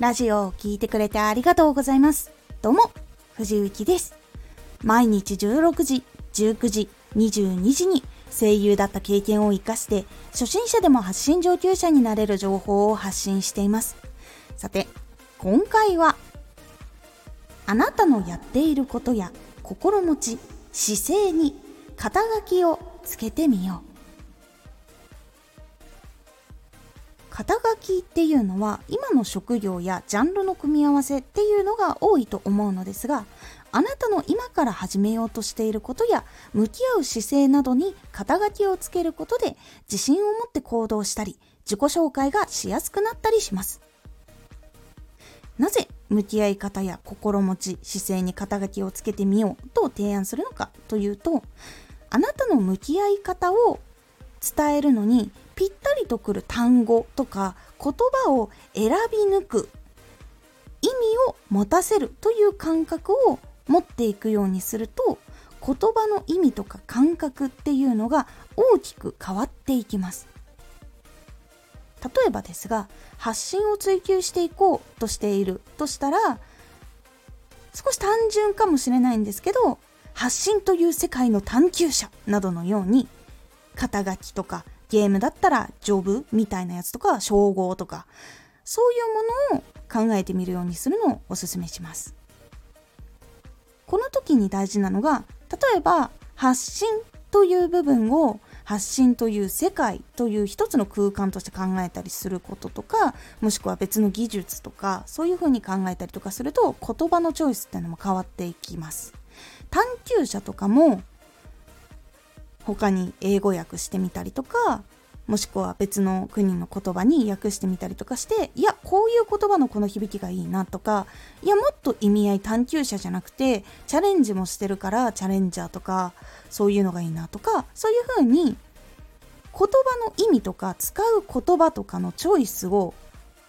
ラジオを聴いてくれてありがとうございます。どうも、藤幸です。毎日16時、19時、22時に声優だった経験を活かして、初心者でも発信上級者になれる情報を発信しています。さて、今回は、あなたのやっていることや心持ち、姿勢に肩書きをつけてみよう。肩書きっていうのは今の職業やジャンルの組み合わせっていうのが多いと思うのですがあなたの今から始めようとしていることや向き合う姿勢などに肩書きをつけることで自信を持って行動したり自己紹介がしやすくなったりします。なぜ向き合い方や心持ち姿勢に肩書きをつけてみようと提案するのかというとあなたの向き合い方を伝えるのにぴったりとくる単語とか言葉を選び抜く意味を持たせるという感覚を持っていくようにすると言葉の意味とか感覚っていうのが大きく変わっていきます。例えばですが発信を追求していこうとしているとしたら少し単純かもしれないんですけど発信という世界の探求者などのように肩書きとかゲームだったらジョブみたいなやつとか称号とかそういうものを考えてみるようにするのをおすすめします。この時に大事なのが例えば発信という部分を発信という世界という一つの空間として考えたりすることとかもしくは別の技術とかそういうふうに考えたりとかすると言葉のチョイスっていうのも変わっていきます。探求者とかも他に英語訳してみたりとかもしくは別の国の言葉に訳してみたりとかしていやこういう言葉のこの響きがいいなとかいやもっと意味合い探求者じゃなくてチャレンジもしてるからチャレンジャーとかそういうのがいいなとかそういうふうに言葉の意味とか使う言葉とかのチョイスを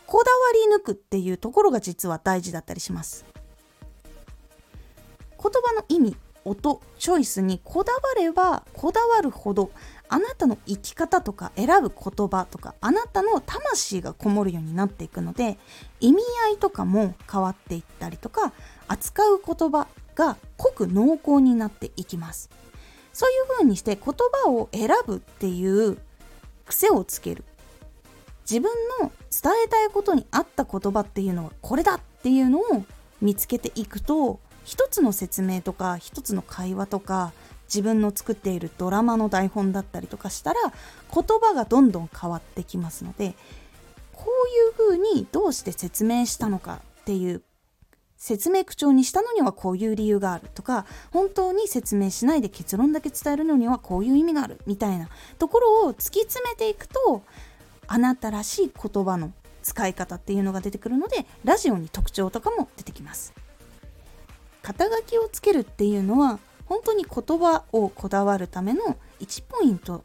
こだわり抜くっていうところが実は大事だったりします。言葉の意味音チョイスにこだわればこだわるほどあなたの生き方とか選ぶ言葉とかあなたの魂がこもるようになっていくので意味合いとかも変わっていったりとか扱う言葉が濃く濃厚になっていきます。そういう風にして言葉を選ぶっていう癖をつける。自分の伝えたいことに合った言葉っていうのはこれだっていうのを見つけていくと一つの説明とか一つの会話とか自分の作っているドラマの台本だったりとかしたら言葉がどんどん変わってきますのでこういうふうにどうして説明したのかっていう説明口調にしたのにはこういう理由があるとか本当に説明しないで結論だけ伝えるのにはこういう意味があるみたいなところを突き詰めていくとあなたらしい言葉の使い方っていうのが出てくるのでラジオに特徴とかも出てきます。肩書きをつけるっていうのは本当に言葉をこだわるための1ポイントっ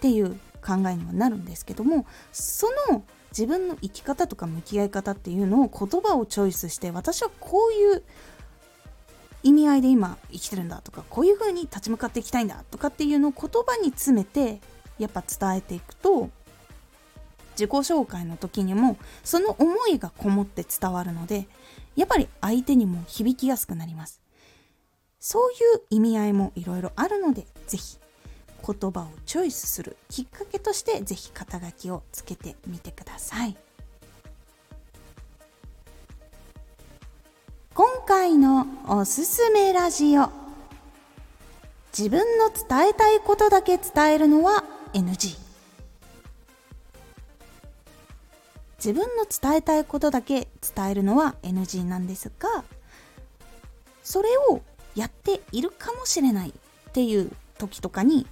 ていう考えにはなるんですけどもその自分の生き方とか向き合い方っていうのを言葉をチョイスして私はこういう意味合いで今生きてるんだとかこういう風に立ち向かっていきたいんだとかっていうのを言葉に詰めてやっぱ伝えていくと自己紹介の時にもその思いがこもって伝わるのでやっぱり相手にも響きやすくなります。そういう意味合いもいろいろあるので是非言葉をチョイスするきっかけとして是非肩書きをつけてみてください。今回のおすすめラジオ。自分の伝えたいことだけ伝えるのは NG 自分の伝えたいことだけ伝えるのは NG なんですがそれをやっているかもしれないっていう時とかに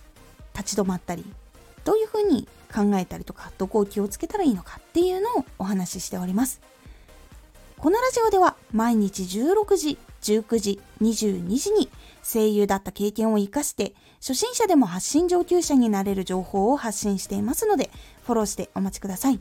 立ち止まったりどういうふうに考えたりとかどこを気をつけたらいいのかっていうのをお話ししております。このラジオでは毎日16時19時22時に声優だった経験を生かして初心者でも発信上級者になれる情報を発信していますのでフォローしてお待ちください。